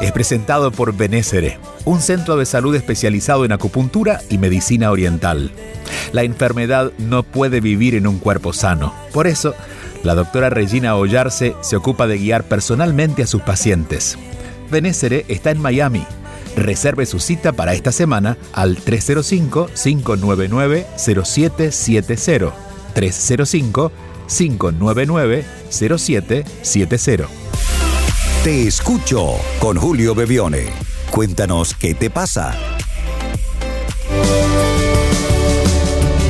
es presentado por Benésere, un centro de salud especializado en acupuntura y medicina oriental. La enfermedad no puede vivir en un cuerpo sano. Por eso, la doctora Regina Ollarse se ocupa de guiar personalmente a sus pacientes. Benésere está en Miami. Reserve su cita para esta semana al 305-599-0770. 305-599-0770. Te escucho con Julio Bebione. Cuéntanos qué te pasa.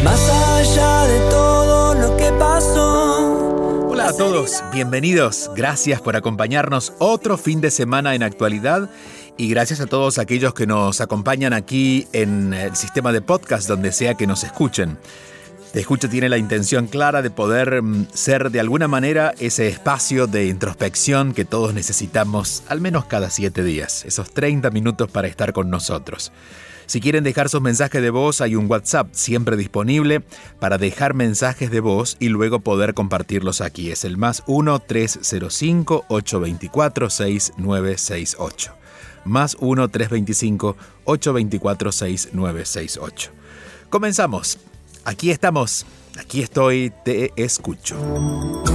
Más allá de todo lo que pasó. Hola a todos, bienvenidos. Gracias por acompañarnos otro fin de semana en actualidad y gracias a todos aquellos que nos acompañan aquí en el sistema de podcast donde sea que nos escuchen. Te escucho tiene la intención clara de poder mm, ser de alguna manera ese espacio de introspección que todos necesitamos al menos cada siete días, esos 30 minutos para estar con nosotros. Si quieren dejar sus mensajes de voz, hay un WhatsApp siempre disponible para dejar mensajes de voz y luego poder compartirlos aquí. Es el más 1-305-824-6968. Más 1-325-824-6968. Comenzamos. Aquí estamos. Aquí estoy, te escucho.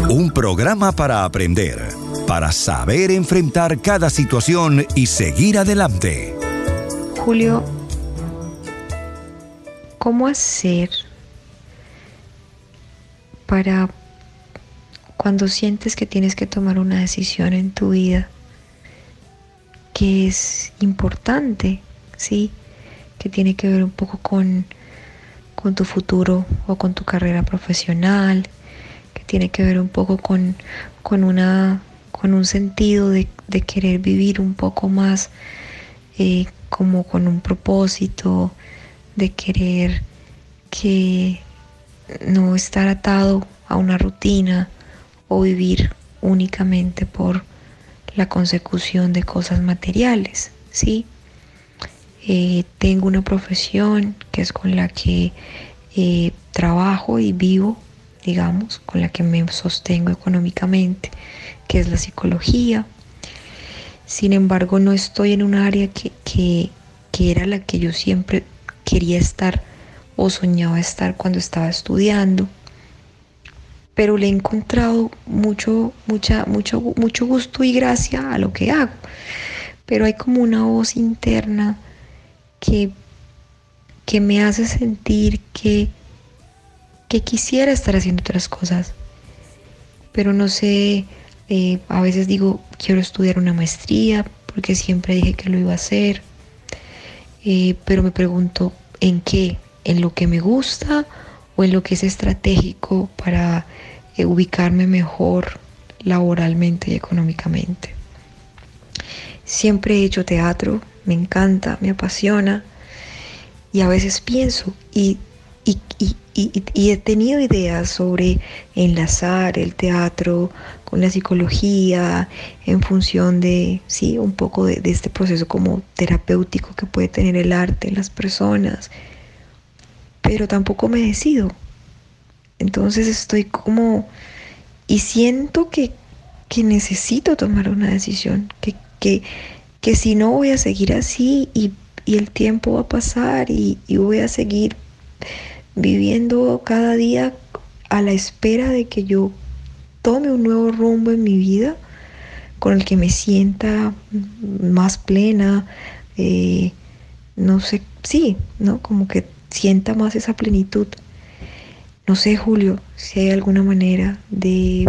Un programa para aprender, para saber enfrentar cada situación y seguir adelante. Julio, ¿cómo hacer para cuando sientes que tienes que tomar una decisión en tu vida que es importante, ¿sí? Que tiene que ver un poco con con tu futuro o con tu carrera profesional, que tiene que ver un poco con, con, una, con un sentido de, querer vivir un poco más eh, como con un propósito, de querer que no estar atado a una rutina o vivir únicamente por la consecución de cosas materiales, ¿sí? Eh, tengo una profesión que es con la que eh, trabajo y vivo, digamos, con la que me sostengo económicamente, que es la psicología. Sin embargo, no estoy en un área que, que, que era la que yo siempre quería estar o soñaba estar cuando estaba estudiando. Pero le he encontrado mucho, mucha, mucho, mucho gusto y gracia a lo que hago. Pero hay como una voz interna que, que me hace sentir que, que quisiera estar haciendo otras cosas. Pero no sé, eh, a veces digo, quiero estudiar una maestría porque siempre dije que lo iba a hacer. Eh, pero me pregunto, ¿en qué? ¿En lo que me gusta o en lo que es estratégico para eh, ubicarme mejor laboralmente y económicamente? Siempre he hecho teatro, me encanta, me apasiona y a veces pienso y, he tenido ideas sobre enlazar el teatro con la psicología en función de, sí, un poco de, este proceso como terapéutico que puede tener el arte en las personas, pero tampoco me decido. Entonces estoy como, y siento que, necesito tomar una decisión, que, que si no voy a seguir así y, el tiempo va a pasar y, voy a seguir viviendo cada día a la espera de que yo tome un nuevo rumbo en mi vida con el que me sienta más plena, eh, no sé, sí, ¿no? Como que sienta más esa plenitud. No sé, Julio, si hay alguna manera de,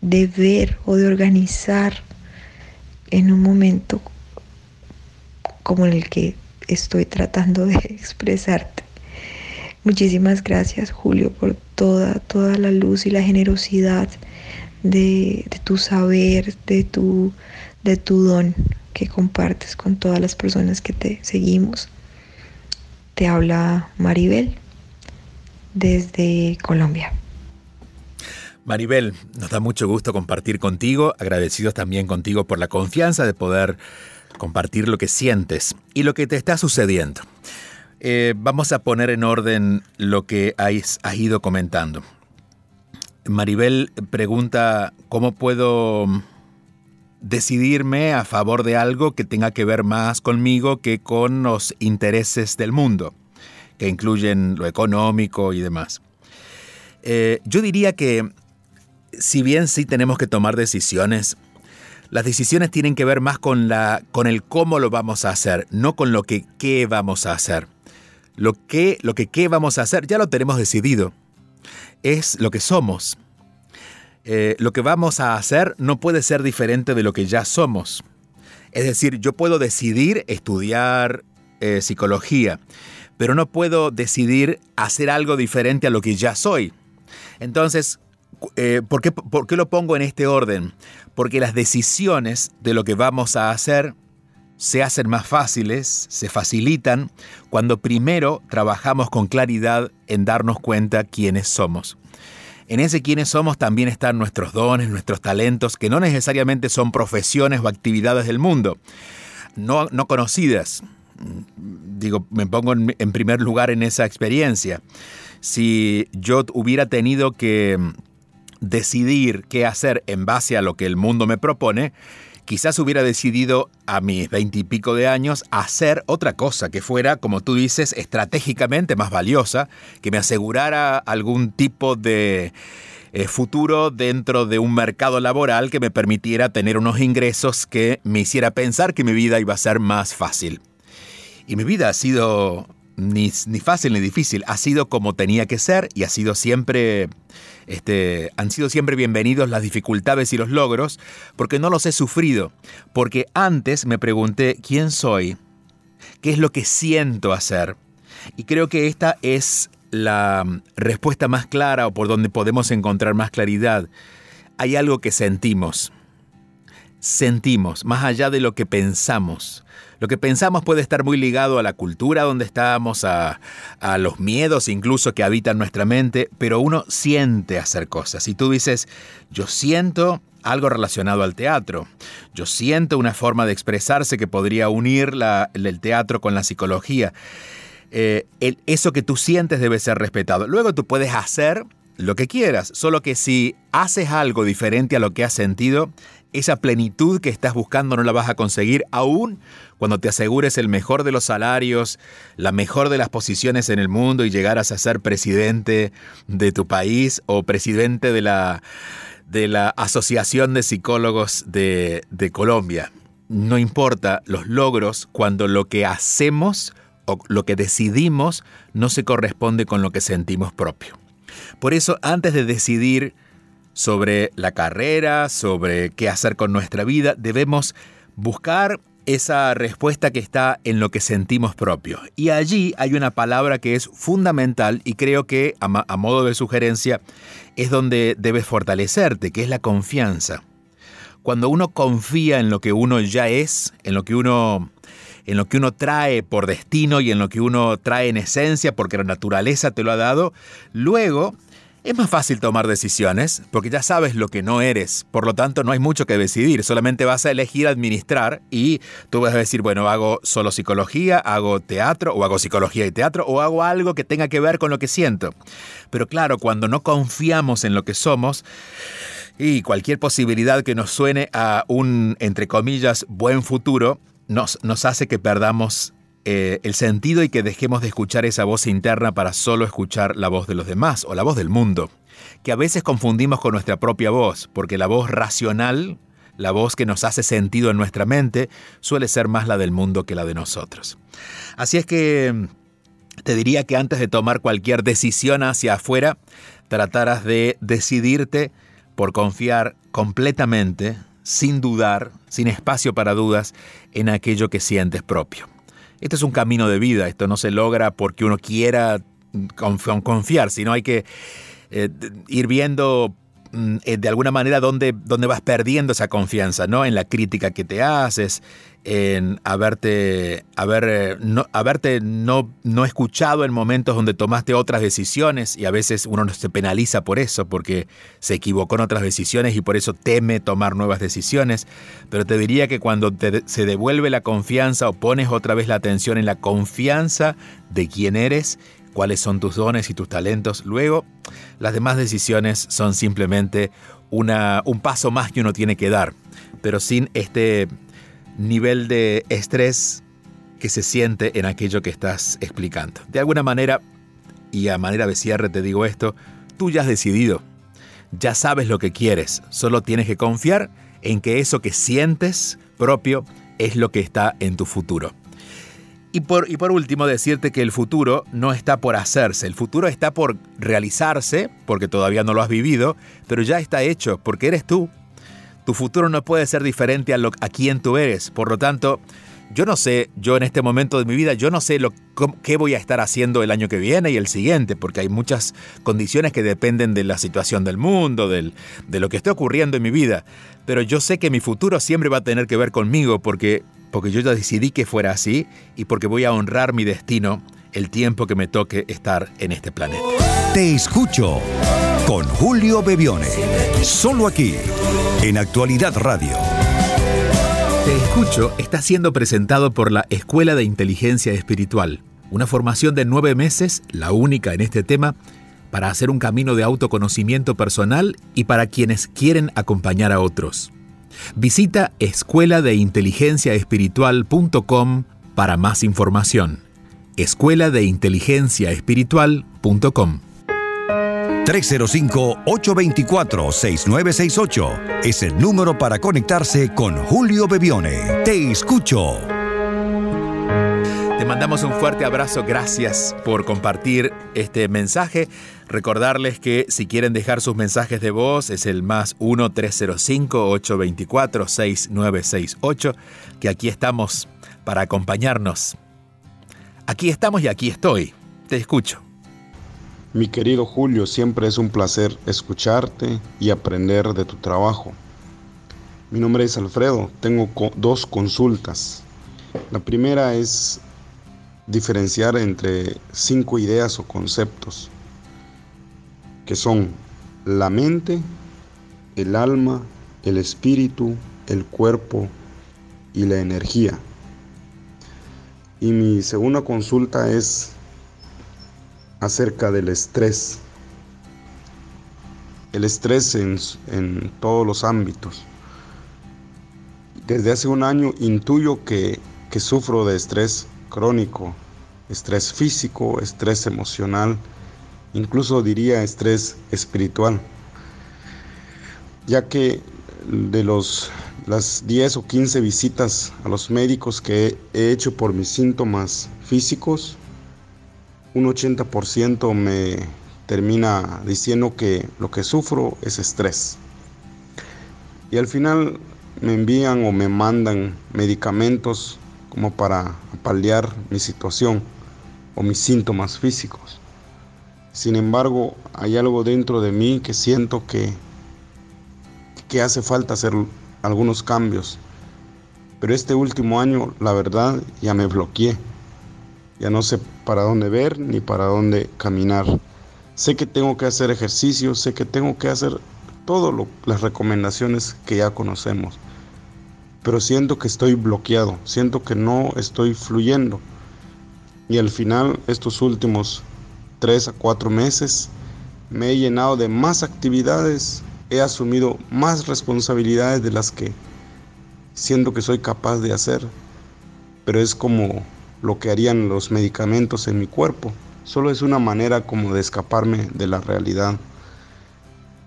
de ver o de organizar en un momento como el que estoy tratando de expresarte. Muchísimas gracias Julio por toda, toda la luz y la generosidad de, tu saber, de tu, de tu don que compartes con todas las personas que te seguimos. Te habla Maribel desde Colombia. Maribel, nos da mucho gusto compartir contigo, agradecidos también contigo por la confianza de poder compartir lo que sientes y lo que te está sucediendo. Eh, vamos a poner en orden lo que has, ido comentando. Maribel pregunta, ¿cómo puedo decidirme a favor de algo que tenga que ver más conmigo que con los intereses del mundo, que incluyen lo económico y demás? Eh, yo diría que si bien sí tenemos que tomar decisiones, las decisiones tienen que ver más con, la, con el cómo lo vamos a hacer, no con lo que qué vamos a hacer. Lo que, lo que qué vamos a hacer ya lo tenemos decidido. Es lo que somos. Eh, lo que vamos a hacer no puede ser diferente de lo que ya somos. Es decir, yo puedo decidir estudiar eh, psicología, pero no puedo decidir hacer algo diferente a lo que ya soy. Entonces, eh, ¿por, qué, ¿por qué lo pongo en este orden? Porque las decisiones de lo que vamos a hacer se hacen más fáciles, se facilitan, cuando primero trabajamos con claridad en darnos cuenta quiénes somos. En ese quiénes somos también están nuestros dones, nuestros talentos, que no necesariamente son profesiones o actividades del mundo, no, no conocidas. Digo, me pongo en primer lugar en esa experiencia. Si yo hubiera tenido que decidir qué hacer en base a lo que el mundo me propone, quizás hubiera decidido a mis veintipico de años hacer otra cosa que fuera, como tú dices, estratégicamente más valiosa, que me asegurara algún tipo de eh, futuro dentro de un mercado laboral que me permitiera tener unos ingresos que me hiciera pensar que mi vida iba a ser más fácil. Y mi vida ha sido ni, ni fácil ni difícil, ha sido como tenía que ser y ha sido siempre este, han sido siempre bienvenidos las dificultades y los logros, porque no los he sufrido, porque antes me pregunté quién soy, qué es lo que siento hacer. Y creo que esta es la respuesta más clara o por donde podemos encontrar más claridad. Hay algo que sentimos. Sentimos, más allá de lo que pensamos. Lo que pensamos puede estar muy ligado a la cultura donde estamos, a, los miedos incluso que habitan nuestra mente, pero uno siente hacer cosas. Y tú dices, yo siento algo relacionado al teatro. Yo siento una forma de expresarse que podría unir el teatro con la psicología. Eh, eso que tú sientes debe ser respetado. Luego tú puedes hacer lo que quieras, solo que si haces algo diferente a lo que has sentido, esa plenitud que estás buscando no la vas a conseguir aún cuando te asegures el mejor de los salarios, la mejor de las posiciones en el mundo y llegaras a ser presidente de tu país o presidente de la, de la Asociación de Psicólogos de, de Colombia. No importa los logros cuando lo que hacemos o lo que decidimos no se corresponde con lo que sentimos propio. Por eso, antes de decidir sobre la carrera, sobre qué hacer con nuestra vida, debemos buscar esa respuesta que está en lo que sentimos propio. Y allí hay una palabra que es fundamental y creo que a, modo de sugerencia es donde debes fortalecerte, que es la confianza. Cuando uno confía en lo que uno ya es, en lo que uno en lo que uno trae por destino y en lo que uno trae en esencia porque la naturaleza te lo ha dado, luego es más fácil tomar decisiones porque ya sabes lo que no eres, por lo tanto no hay mucho que decidir, solamente vas a elegir administrar y tú vas a decir, bueno, hago solo psicología, hago teatro o hago psicología y teatro o hago algo que tenga que ver con lo que siento. Pero claro, cuando no confiamos en lo que somos, y cualquier posibilidad que nos suene a un, entre comillas, buen futuro, nos, nos hace que perdamos eh, el sentido y que dejemos de escuchar esa voz interna para solo escuchar la voz de los demás o la voz del mundo, que a veces confundimos con nuestra propia voz, porque la voz racional, la voz que nos hace sentido en nuestra mente, suele ser más la del mundo que la de nosotros. Así es que te diría que antes de tomar cualquier decisión hacia afuera, trataras de decidirte por confiar completamente, sin dudar, sin espacio para dudas, en aquello que sientes propio. Este es un camino de vida, esto no se logra porque uno quiera confiar, sino hay que eh, ir viendo mm, eh, de alguna manera dónde, dónde vas perdiendo esa confianza, ¿no? En la crítica que te haces, en haberte, haber, eh, no, haberte no, no escuchado en momentos donde tomaste otras decisiones y a veces uno se penaliza por eso, porque se equivocó en otras decisiones y por eso teme tomar nuevas decisiones. Pero te diría que cuando se devuelve la confianza o pones otra vez la atención en la confianza de quién eres, cuáles son tus dones y tus talentos, luego las demás decisiones son simplemente una, un paso más que uno tiene que dar, pero sin este nivel de estrés que se siente en aquello que estás explicando. De alguna manera, y a manera de cierre te digo esto, tú ya has decidido, ya sabes lo que quieres, solo tienes que confiar en que eso que sientes propio es lo que está en tu futuro. Y por, y por último, decirte que el futuro no está por hacerse, el futuro está por realizarse, porque todavía no lo has vivido, pero ya está hecho, porque eres tú, tu futuro no puede ser diferente a, lo, a quien tú eres. Por lo tanto, yo no sé, yo en este momento de mi vida, yo no sé lo, qué voy a estar haciendo el año que viene y el siguiente, porque hay muchas condiciones que dependen de la situación del mundo, del, de lo que esté ocurriendo en mi vida. Pero yo sé que mi futuro siempre va a tener que ver conmigo, porque, porque yo ya decidí que fuera así y porque voy a honrar mi destino el tiempo que me toque estar en este planeta. Te escucho con Julio Bebione, solo aquí en Actualidad Radio. Te escucho está siendo presentado por la Escuela de Inteligencia Espiritual, una formación de nueve meses, la única en este tema, para hacer un camino de autoconocimiento personal y para quienes quieren acompañar a otros. Visita escuela de inteligencia espiritual.com para más información. Escuela de inteligencia espiritual.com 305-824-6968 es el número para conectarse con Julio Bebione. Te escucho. Te mandamos un fuerte abrazo, gracias por compartir este mensaje. Recordarles que si quieren dejar sus mensajes de voz es el más 1-305-824-6968, que aquí estamos para acompañarnos. Aquí estamos y aquí estoy. Te escucho. Mi querido Julio, siempre es un placer escucharte y aprender de tu trabajo. Mi nombre es Alfredo, tengo dos consultas. La primera es diferenciar entre cinco ideas o conceptos, que son la mente, el alma, el espíritu, el cuerpo y la energía. Y mi segunda consulta es acerca del estrés. El estrés en, todos los ámbitos. Desde hace un año intuyo que, que sufro de estrés crónico, estrés físico, estrés emocional, incluso diría estrés espiritual, ya que de los, las 10 o 15 visitas a los médicos que he hecho por mis síntomas físicos, un 80% me termina diciendo que lo que sufro es estrés. Y al final me envían o me mandan medicamentos como para paliar mi situación o mis síntomas físicos. Sin embargo, hay algo dentro de mí que siento que, que hace falta hacer algunos cambios. Pero este último año, la verdad, ya me bloqueé. Ya no sé para dónde ver ni para dónde caminar. Sé que tengo que hacer ejercicio, sé que tengo que hacer todas las recomendaciones que ya conocemos. Pero siento que estoy bloqueado, siento que no estoy fluyendo. Y al final, estos últimos tres a cuatro meses, me he llenado de más actividades, he asumido más responsabilidades de las que siento que soy capaz de hacer. Pero es como lo que harían los medicamentos en mi cuerpo. Solo es una manera como de escaparme de la realidad.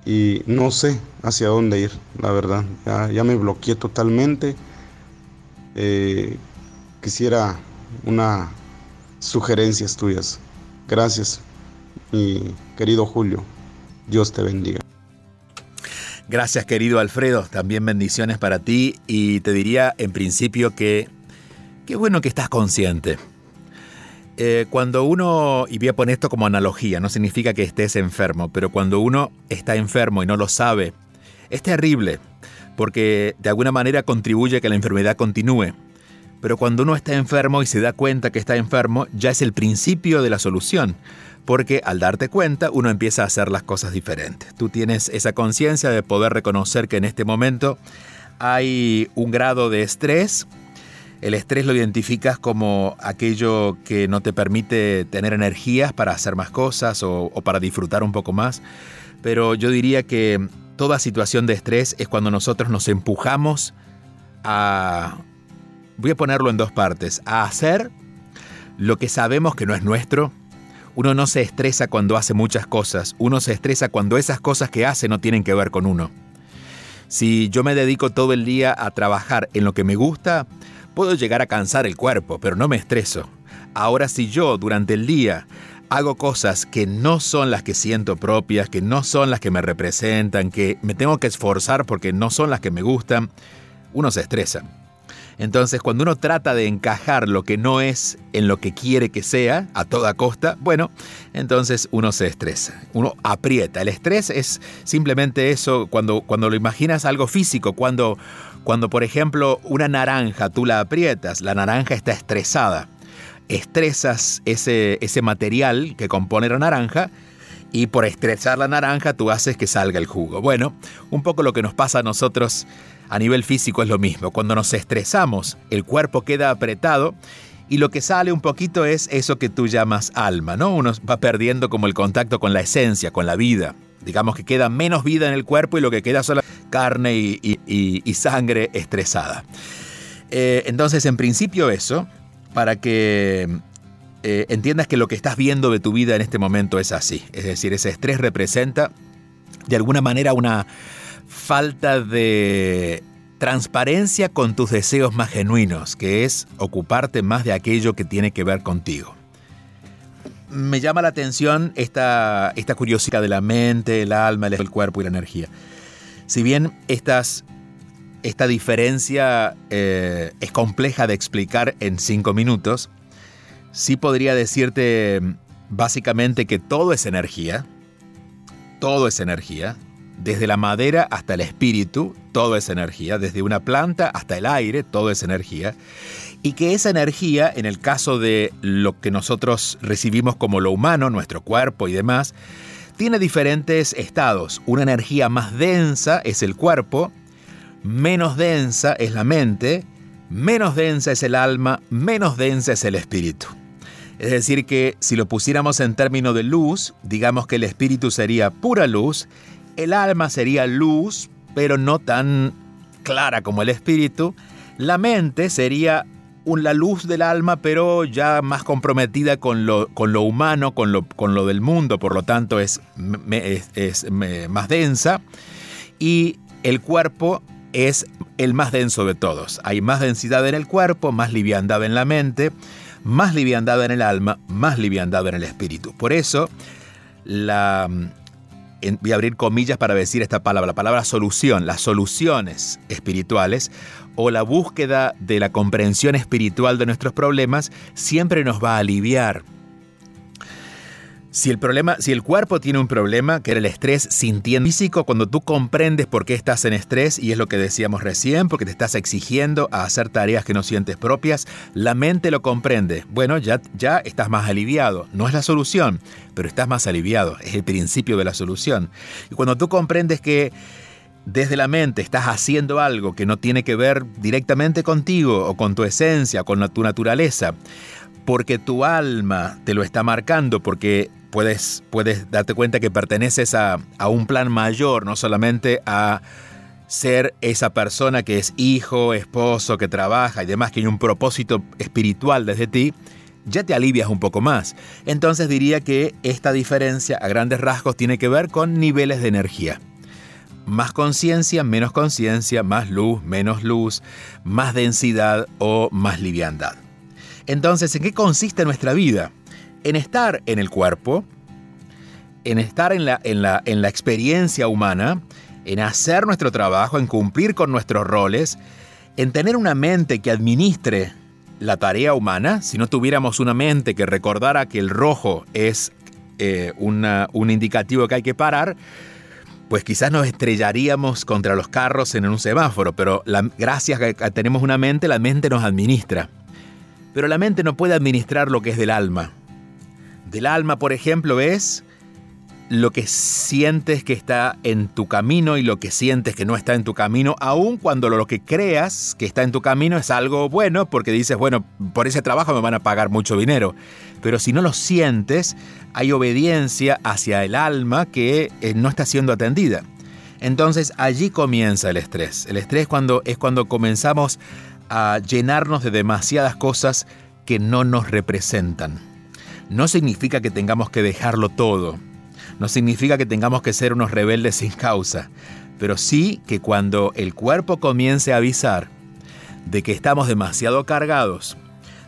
Y no sé hacia dónde ir, la verdad. Ya, me bloqueé totalmente. Eh, quisiera una sugerencias tuyas. Gracias, mi querido Julio. Dios te bendiga. Gracias querido Alfredo, también bendiciones para ti y te diría en principio que Qué bueno que estás consciente. Eh, cuando uno, y voy a poner esto como analogía, no significa que estés enfermo, pero cuando uno está enfermo y no lo sabe, es terrible, porque de alguna manera contribuye a que la enfermedad continúe. Pero cuando uno está enfermo y se da cuenta que está enfermo, ya es el principio de la solución, porque al darte cuenta uno empieza a hacer las cosas diferentes. Tú tienes esa conciencia de poder reconocer que en este momento hay un grado de estrés. El estrés lo identificas como aquello que no te permite tener energías para hacer más cosas o, para disfrutar un poco más. Pero yo diría que toda situación de estrés es cuando nosotros nos empujamos a voy a ponerlo en dos partes, a hacer lo que sabemos que no es nuestro. Uno no se estresa cuando hace muchas cosas, uno se estresa cuando esas cosas que hace no tienen que ver con uno. Si yo me dedico todo el día a trabajar en lo que me gusta, puedo llegar a cansar el cuerpo, pero no me estreso. Ahora si yo durante el día hago cosas que no son las que siento propias, que no son las que me representan, que me tengo que esforzar porque no son las que me gustan, uno se estresa. Entonces, cuando uno trata de encajar lo que no es en lo que quiere que sea, a toda costa, bueno, entonces uno se estresa, uno aprieta. El estrés es simplemente eso, cuando, cuando lo imaginas algo físico, cuando, cuando por ejemplo una naranja tú la aprietas, la naranja está estresada. Estresas ese, ese material que compone la naranja y por estresar la naranja tú haces que salga el jugo. Bueno, un poco lo que nos pasa a nosotros a nivel físico es lo mismo. Cuando nos estresamos, el cuerpo queda apretado y lo que sale un poquito es eso que tú llamas alma, ¿no? Uno va perdiendo como el contacto con la esencia, con la vida. Digamos que queda menos vida en el cuerpo y lo que queda solo carne y, sangre estresada. Eh, entonces, en principio eso, para que eh, entiendas que lo que estás viendo de tu vida en este momento es así. Es decir, ese estrés representa de alguna manera una falta de transparencia con tus deseos más genuinos, que es ocuparte más de aquello que tiene que ver contigo. Me llama la atención esta, esta curiosidad de la mente, el alma, el cuerpo y la energía. Si bien esta diferencia eh, es compleja de explicar en cinco minutos, sí podría decirte básicamente que todo es energía, todo es energía, desde la madera hasta el espíritu, todo es energía. Desde una planta hasta el aire, todo es energía. Y que esa energía, en el caso de lo que nosotros recibimos como lo humano, nuestro cuerpo y demás, tiene diferentes estados. Una energía más densa es el cuerpo, menos densa es la mente, menos densa es el alma, menos densa es el espíritu. Es decir, que si lo pusiéramos en términos de luz, digamos que el espíritu sería pura luz el alma sería luz, pero no tan clara como el espíritu. La mente sería la luz del alma, pero ya más comprometida con lo, con lo humano, con lo, con lo, del mundo, por lo tanto es, es, más densa. Y el cuerpo es el más denso de todos. Hay más densidad en el cuerpo, más liviandad en la mente, más liviandad en el alma, más liviandad en el espíritu. Por eso, la, voy a abrir comillas para decir esta palabra, la palabra solución, las soluciones espirituales o la búsqueda de la comprensión espiritual de nuestros problemas siempre nos va a aliviar si el problema, si el cuerpo tiene un problema, que era el estrés sintiendo físico, cuando tú comprendes por qué estás en estrés, y es lo que decíamos recién, porque te estás exigiendo a hacer tareas que no sientes propias, la mente lo comprende. Bueno, ya, ya estás más aliviado. No es la solución, pero estás más aliviado. Es el principio de la solución. Y cuando tú comprendes que desde la mente estás haciendo algo que no tiene que ver directamente contigo o con tu esencia, con tu naturaleza, porque tu alma te lo está marcando, porque puedes, puedes darte cuenta que perteneces a, a un plan mayor, no solamente a ser esa persona que es hijo, esposo, que trabaja y demás, que hay un propósito espiritual desde ti, ya te alivias un poco más. Entonces diría que esta diferencia a grandes rasgos tiene que ver con niveles de energía. Más conciencia, menos conciencia, más luz, menos luz, más densidad o más liviandad. Entonces, ¿en qué consiste nuestra vida? En estar en el cuerpo, en estar en la, en la, en la experiencia humana, en hacer nuestro trabajo, en cumplir con nuestros roles, en tener una mente que administre la tarea humana, si no tuviéramos una mente que recordara que el rojo es eh, un indicativo que hay que parar, pues quizás nos estrellaríamos contra los carros en un semáforo, pero gracias a que tenemos una mente, la mente nos administra. Pero la mente no puede administrar lo que es del alma. Del alma, por ejemplo, es lo que sientes que está en tu camino y lo que sientes que no está en tu camino, aun cuando lo que creas que está en tu camino es algo bueno, porque dices, bueno, por ese trabajo me van a pagar mucho dinero. Pero si no lo sientes, hay obediencia hacia el alma que eh, no está siendo atendida. Entonces allí comienza el estrés. El estrés cuando, es cuando comenzamos a llenarnos de demasiadas cosas que no nos representan. No significa que tengamos que dejarlo todo no significa que tengamos que ser unos rebeldes sin causa, pero sí que cuando el cuerpo comience a avisar de que estamos demasiado cargados,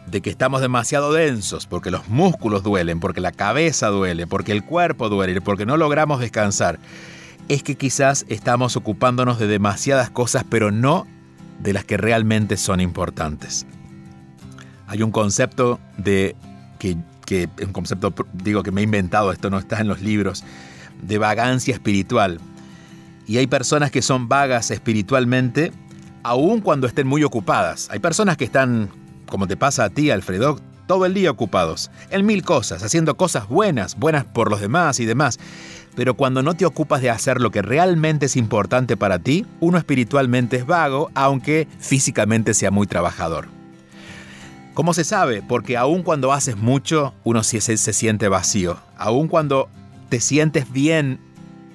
de que estamos demasiado densos, porque los músculos duelen, porque la cabeza duele, porque el cuerpo duele, porque no logramos descansar, es que quizás estamos ocupándonos de demasiadas cosas, pero no de las que realmente son importantes. Hay un concepto de que que es un concepto, digo, que me he inventado, esto no está en los libros, de vagancia espiritual. Y hay personas que son vagas espiritualmente, aun cuando estén muy ocupadas. Hay personas que están, como te pasa a ti, Alfredo, todo el día ocupados, en mil cosas, haciendo cosas buenas, buenas por los demás y demás. Pero cuando no te ocupas de hacer lo que realmente es importante para ti, uno espiritualmente es vago, aunque físicamente sea muy trabajador. ¿Cómo se sabe? Porque aun cuando haces mucho, uno se, se siente vacío. Aun cuando te sientes bien,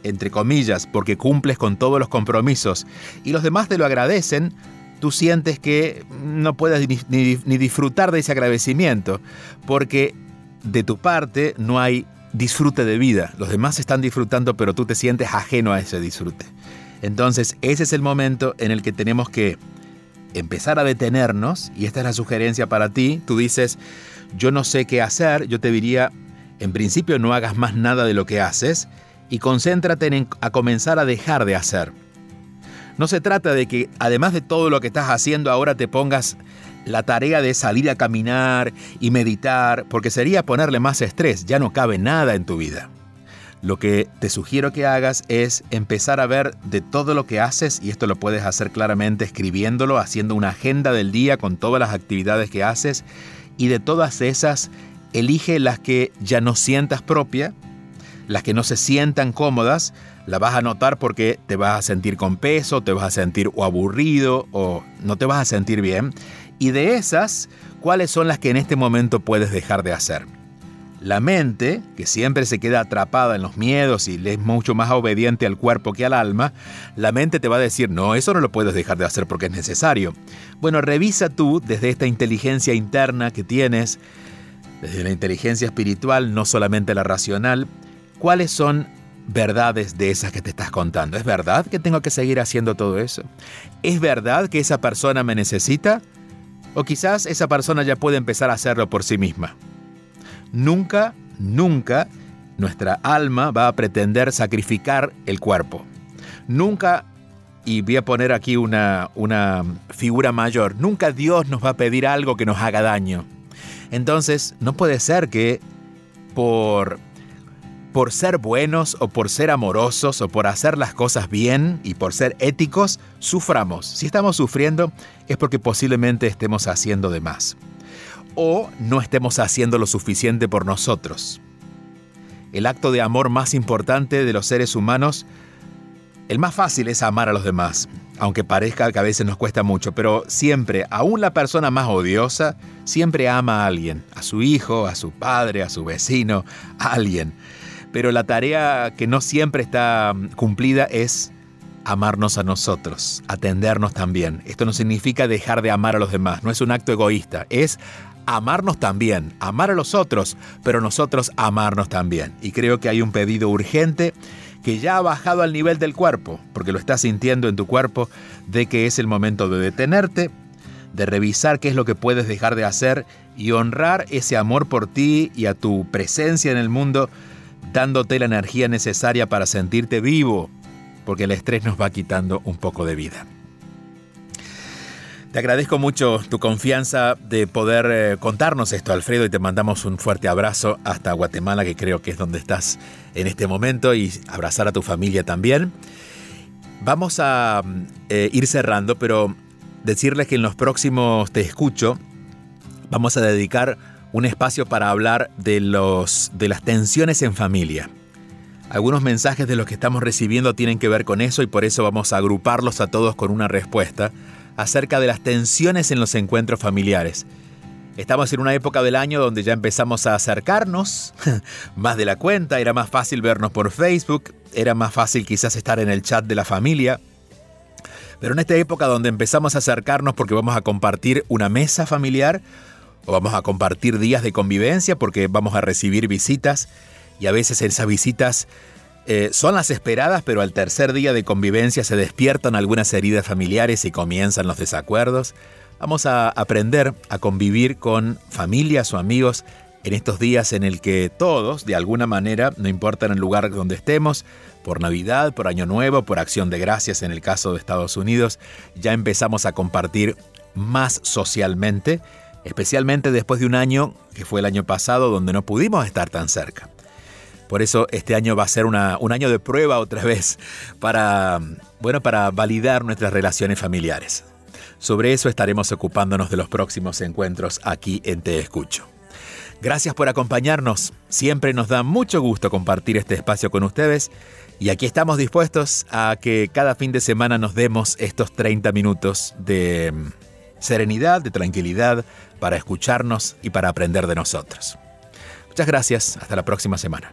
entre comillas, porque cumples con todos los compromisos y los demás te lo agradecen, tú sientes que no puedes ni, ni, disfrutar de ese agradecimiento, porque de tu parte no hay disfrute de vida. Los demás están disfrutando, pero tú te sientes ajeno a ese disfrute. Entonces, ese es el momento en el que tenemos que empezar a detenernos, y esta es la sugerencia para ti, tú dices, yo no sé qué hacer, yo te diría, en principio no hagas más nada de lo que haces y concéntrate en a comenzar a dejar de hacer. No se trata de que además de todo lo que estás haciendo ahora te pongas la tarea de salir a caminar y meditar, porque sería ponerle más estrés, ya no cabe nada en tu vida. Lo que te sugiero que hagas es empezar a ver de todo lo que haces, y esto lo puedes hacer claramente escribiéndolo, haciendo una agenda del día con todas las actividades que haces, y de todas esas, elige las que ya no sientas propia, las que no se sientan cómodas, las vas a notar porque te vas a sentir con peso, te vas a sentir o aburrido o no te vas a sentir bien. Y de esas, ¿cuáles son las que en este momento puedes dejar de hacer? La mente, que siempre se queda atrapada en los miedos y es mucho más obediente al cuerpo que al alma, la mente te va a decir, no, eso no lo puedes dejar de hacer porque es necesario. Bueno, revisa tú desde esta inteligencia interna que tienes, desde la inteligencia espiritual, no solamente la racional, cuáles son verdades de esas que te estás contando. ¿Es verdad que tengo que seguir haciendo todo eso? ¿Es verdad que esa persona me necesita? O quizás esa persona ya puede empezar a hacerlo por sí misma. Nunca, nunca nuestra alma va a pretender sacrificar el cuerpo. Nunca, y voy a poner aquí una, una figura mayor, nunca Dios nos va a pedir algo que nos haga daño. Entonces, no puede ser que por, por ser buenos o por ser amorosos o por hacer las cosas bien y por ser éticos, suframos. Si estamos sufriendo es porque posiblemente estemos haciendo de más o no estemos haciendo lo suficiente por nosotros. El acto de amor más importante de los seres humanos, el más fácil es amar a los demás, aunque parezca que a veces nos cuesta mucho, pero siempre, aún la persona más odiosa, siempre ama a alguien, a su hijo, a su padre, a su vecino, a alguien. Pero la tarea que no siempre está cumplida es amarnos a nosotros, atendernos también. Esto no significa dejar de amar a los demás, no es un acto egoísta, es amarnos también, amar a los otros, pero nosotros amarnos también. Y creo que hay un pedido urgente que ya ha bajado al nivel del cuerpo, porque lo estás sintiendo en tu cuerpo, de que es el momento de detenerte, de revisar qué es lo que puedes dejar de hacer y honrar ese amor por ti y a tu presencia en el mundo, dándote la energía necesaria para sentirte vivo, porque el estrés nos va quitando un poco de vida. Te agradezco mucho tu confianza de poder eh, contarnos esto, Alfredo, y te mandamos un fuerte abrazo hasta Guatemala, que creo que es donde estás en este momento, y abrazar a tu familia también. Vamos a eh, ir cerrando, pero decirles que en los próximos Te Escucho vamos a dedicar un espacio para hablar de, los, de las tensiones en familia. Algunos mensajes de los que estamos recibiendo tienen que ver con eso y por eso vamos a agruparlos a todos con una respuesta acerca de las tensiones en los encuentros familiares. Estamos en una época del año donde ya empezamos a acercarnos más de la cuenta, era más fácil vernos por Facebook, era más fácil quizás estar en el chat de la familia. Pero en esta época donde empezamos a acercarnos porque vamos a compartir una mesa familiar o vamos a compartir días de convivencia porque vamos a recibir visitas y a veces esas visitas eh, son las esperadas, pero al tercer día de convivencia se despiertan algunas heridas familiares y comienzan los desacuerdos. Vamos a aprender a convivir con familias o amigos en estos días en el que todos, de alguna manera, no importa en el lugar donde estemos, por Navidad, por Año Nuevo, por Acción de Gracias en el caso de Estados Unidos, ya empezamos a compartir más socialmente, especialmente después de un año que fue el año pasado donde no pudimos estar tan cerca. Por eso este año va a ser un año de prueba otra vez para, bueno, para validar nuestras relaciones familiares. Sobre eso estaremos ocupándonos de los próximos encuentros aquí en Te Escucho. Gracias por acompañarnos. Siempre nos da mucho gusto compartir este espacio con ustedes y aquí estamos dispuestos a que cada fin de semana nos demos estos 30 minutos de serenidad, de tranquilidad, para escucharnos y para aprender de nosotros. Muchas gracias. Hasta la próxima semana.